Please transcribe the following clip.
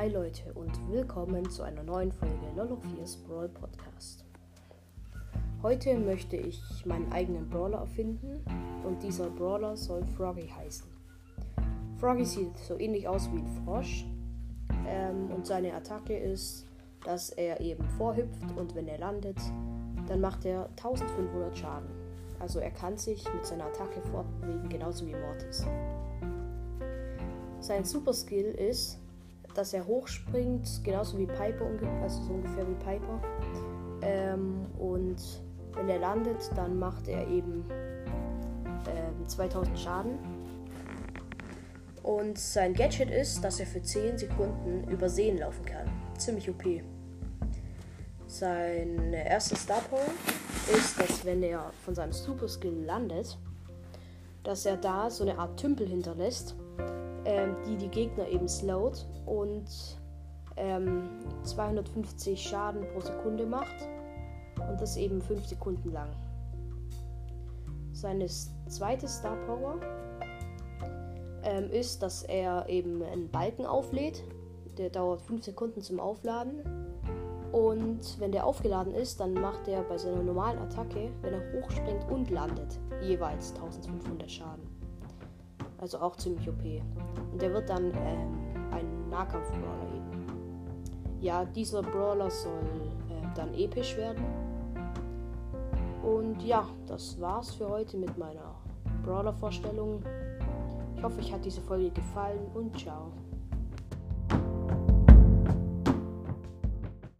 Hi Leute und willkommen zu einer neuen Folge Lolofiers Brawl Podcast. Heute möchte ich meinen eigenen Brawler erfinden und dieser Brawler soll Froggy heißen. Froggy sieht so ähnlich aus wie ein Frosch ähm, und seine Attacke ist, dass er eben vorhüpft und wenn er landet, dann macht er 1500 Schaden. Also er kann sich mit seiner Attacke fortbewegen, genauso wie Mortis. Sein Super Skill ist, dass er hochspringt, genauso wie Piper, also so ungefähr wie Piper. Ähm, und wenn er landet, dann macht er eben ähm, 2000 Schaden. Und sein Gadget ist, dass er für 10 Sekunden über Seen laufen kann. Ziemlich OP. Sein erster Star Power ist, dass wenn er von seinem Super Skill landet, dass er da so eine Art Tümpel hinterlässt ähm, die die Gegner eben slowt und ähm, 250 Schaden pro Sekunde macht und das eben 5 Sekunden lang. Seine zweite Star Power ähm, ist, dass er eben einen Balken auflädt. Der dauert 5 Sekunden zum Aufladen. Und wenn der aufgeladen ist, dann macht er bei seiner normalen Attacke, wenn er hochspringt und landet, jeweils 1500 Schaden. Also auch ziemlich OP. Und der wird dann ähm, ein Nahkampf-Brawler eben. Ja, dieser Brawler soll äh, dann episch werden. Und ja, das war's für heute mit meiner Brawler-Vorstellung. Ich hoffe, euch hat diese Folge gefallen und ciao.